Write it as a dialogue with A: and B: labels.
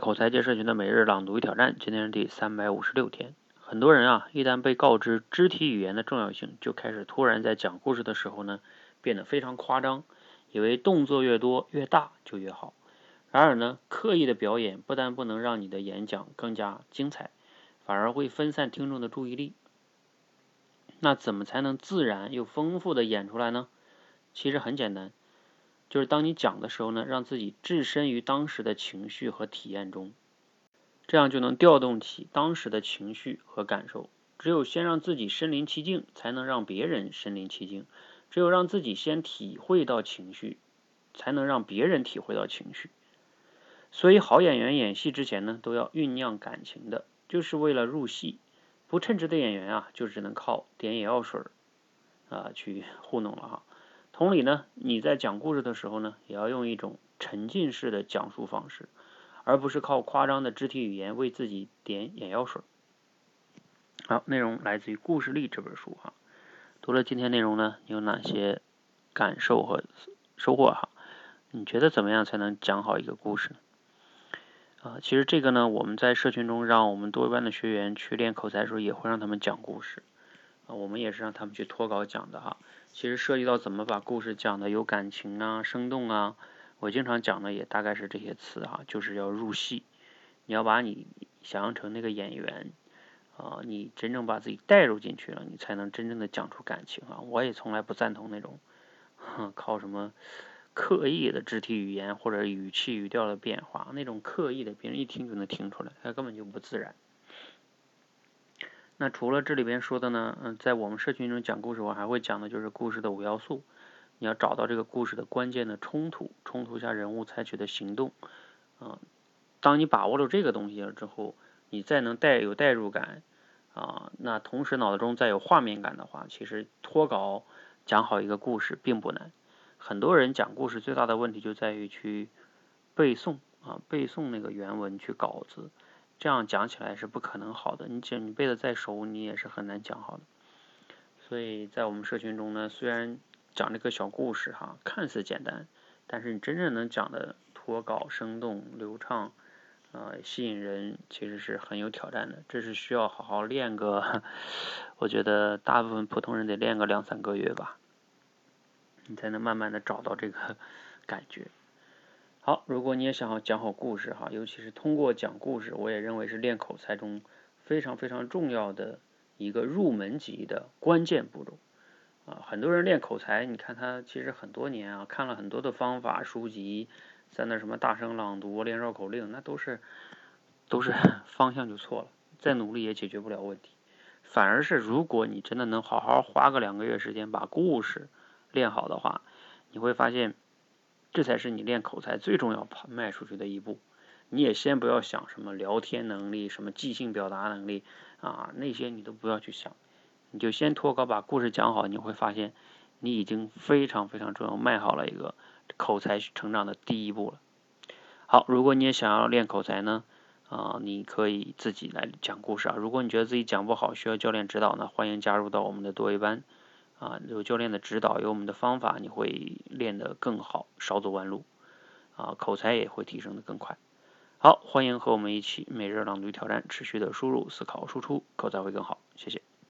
A: 口才界社群的每日朗读与挑战，今天是第三百五十六天。很多人啊，一旦被告知肢体语言的重要性，就开始突然在讲故事的时候呢，变得非常夸张，以为动作越多越大就越好。然而呢，刻意的表演不但不能让你的演讲更加精彩，反而会分散听众的注意力。那怎么才能自然又丰富的演出来呢？其实很简单。就是当你讲的时候呢，让自己置身于当时的情绪和体验中，这样就能调动起当时的情绪和感受。只有先让自己身临其境，才能让别人身临其境；只有让自己先体会到情绪，才能让别人体会到情绪。所以，好演员演戏之前呢，都要酝酿感情的，就是为了入戏。不称职的演员啊，就只能靠点眼药水儿啊去糊弄了哈。同理呢，你在讲故事的时候呢，也要用一种沉浸式的讲述方式，而不是靠夸张的肢体语言为自己点眼药水。好，内容来自于《故事力》这本书哈。读了今天内容呢，你有哪些感受和收获哈？你觉得怎么样才能讲好一个故事？啊，其实这个呢，我们在社群中让我们多一班的学员去练口才的时候，也会让他们讲故事。我们也是让他们去脱稿讲的哈，其实涉及到怎么把故事讲的有感情啊、生动啊，我经常讲的也大概是这些词哈，就是要入戏，你要把你想象成那个演员啊，你真正把自己带入进去了，你才能真正的讲出感情啊。我也从来不赞同那种靠什么刻意的肢体语言或者语气语调的变化，那种刻意的，别人一听就能听出来，它根本就不自然。那除了这里边说的呢，嗯，在我们社群中讲故事，我还会讲的就是故事的五要素。你要找到这个故事的关键的冲突，冲突下人物采取的行动，啊，当你把握了这个东西了之后，你再能带有代入感，啊，那同时脑子中再有画面感的话，其实脱稿讲好一个故事并不难。很多人讲故事最大的问题就在于去背诵啊，背诵那个原文去稿子。这样讲起来是不可能好的，你讲你背的再熟，你也是很难讲好的。所以在我们社群中呢，虽然讲这个小故事哈，看似简单，但是你真正能讲的脱稿、生动、流畅，呃，吸引人，其实是很有挑战的。这是需要好好练个，我觉得大部分普通人得练个两三个月吧，你才能慢慢的找到这个感觉。好，如果你也想要讲好故事哈，尤其是通过讲故事，我也认为是练口才中非常非常重要的一个入门级的关键步骤啊。很多人练口才，你看他其实很多年啊，看了很多的方法书籍，在那什么大声朗读、练绕口令，那都是都是 方向就错了，再努力也解决不了问题。反而是如果你真的能好好花个两个月时间把故事练好的话，你会发现。这才是你练口才最重要迈出去的一步。你也先不要想什么聊天能力、什么即兴表达能力啊，那些你都不要去想，你就先脱稿把故事讲好，你会发现你已经非常非常重要，迈好了一个口才成长的第一步了。好，如果你也想要练口才呢，啊，你可以自己来讲故事啊。如果你觉得自己讲不好，需要教练指导呢，欢迎加入到我们的多一班。啊，有教练的指导，有我们的方法，你会练得更好，少走弯路，啊，口才也会提升得更快。好，欢迎和我们一起每日朗读挑战，持续的输入、思考、输出，口才会更好。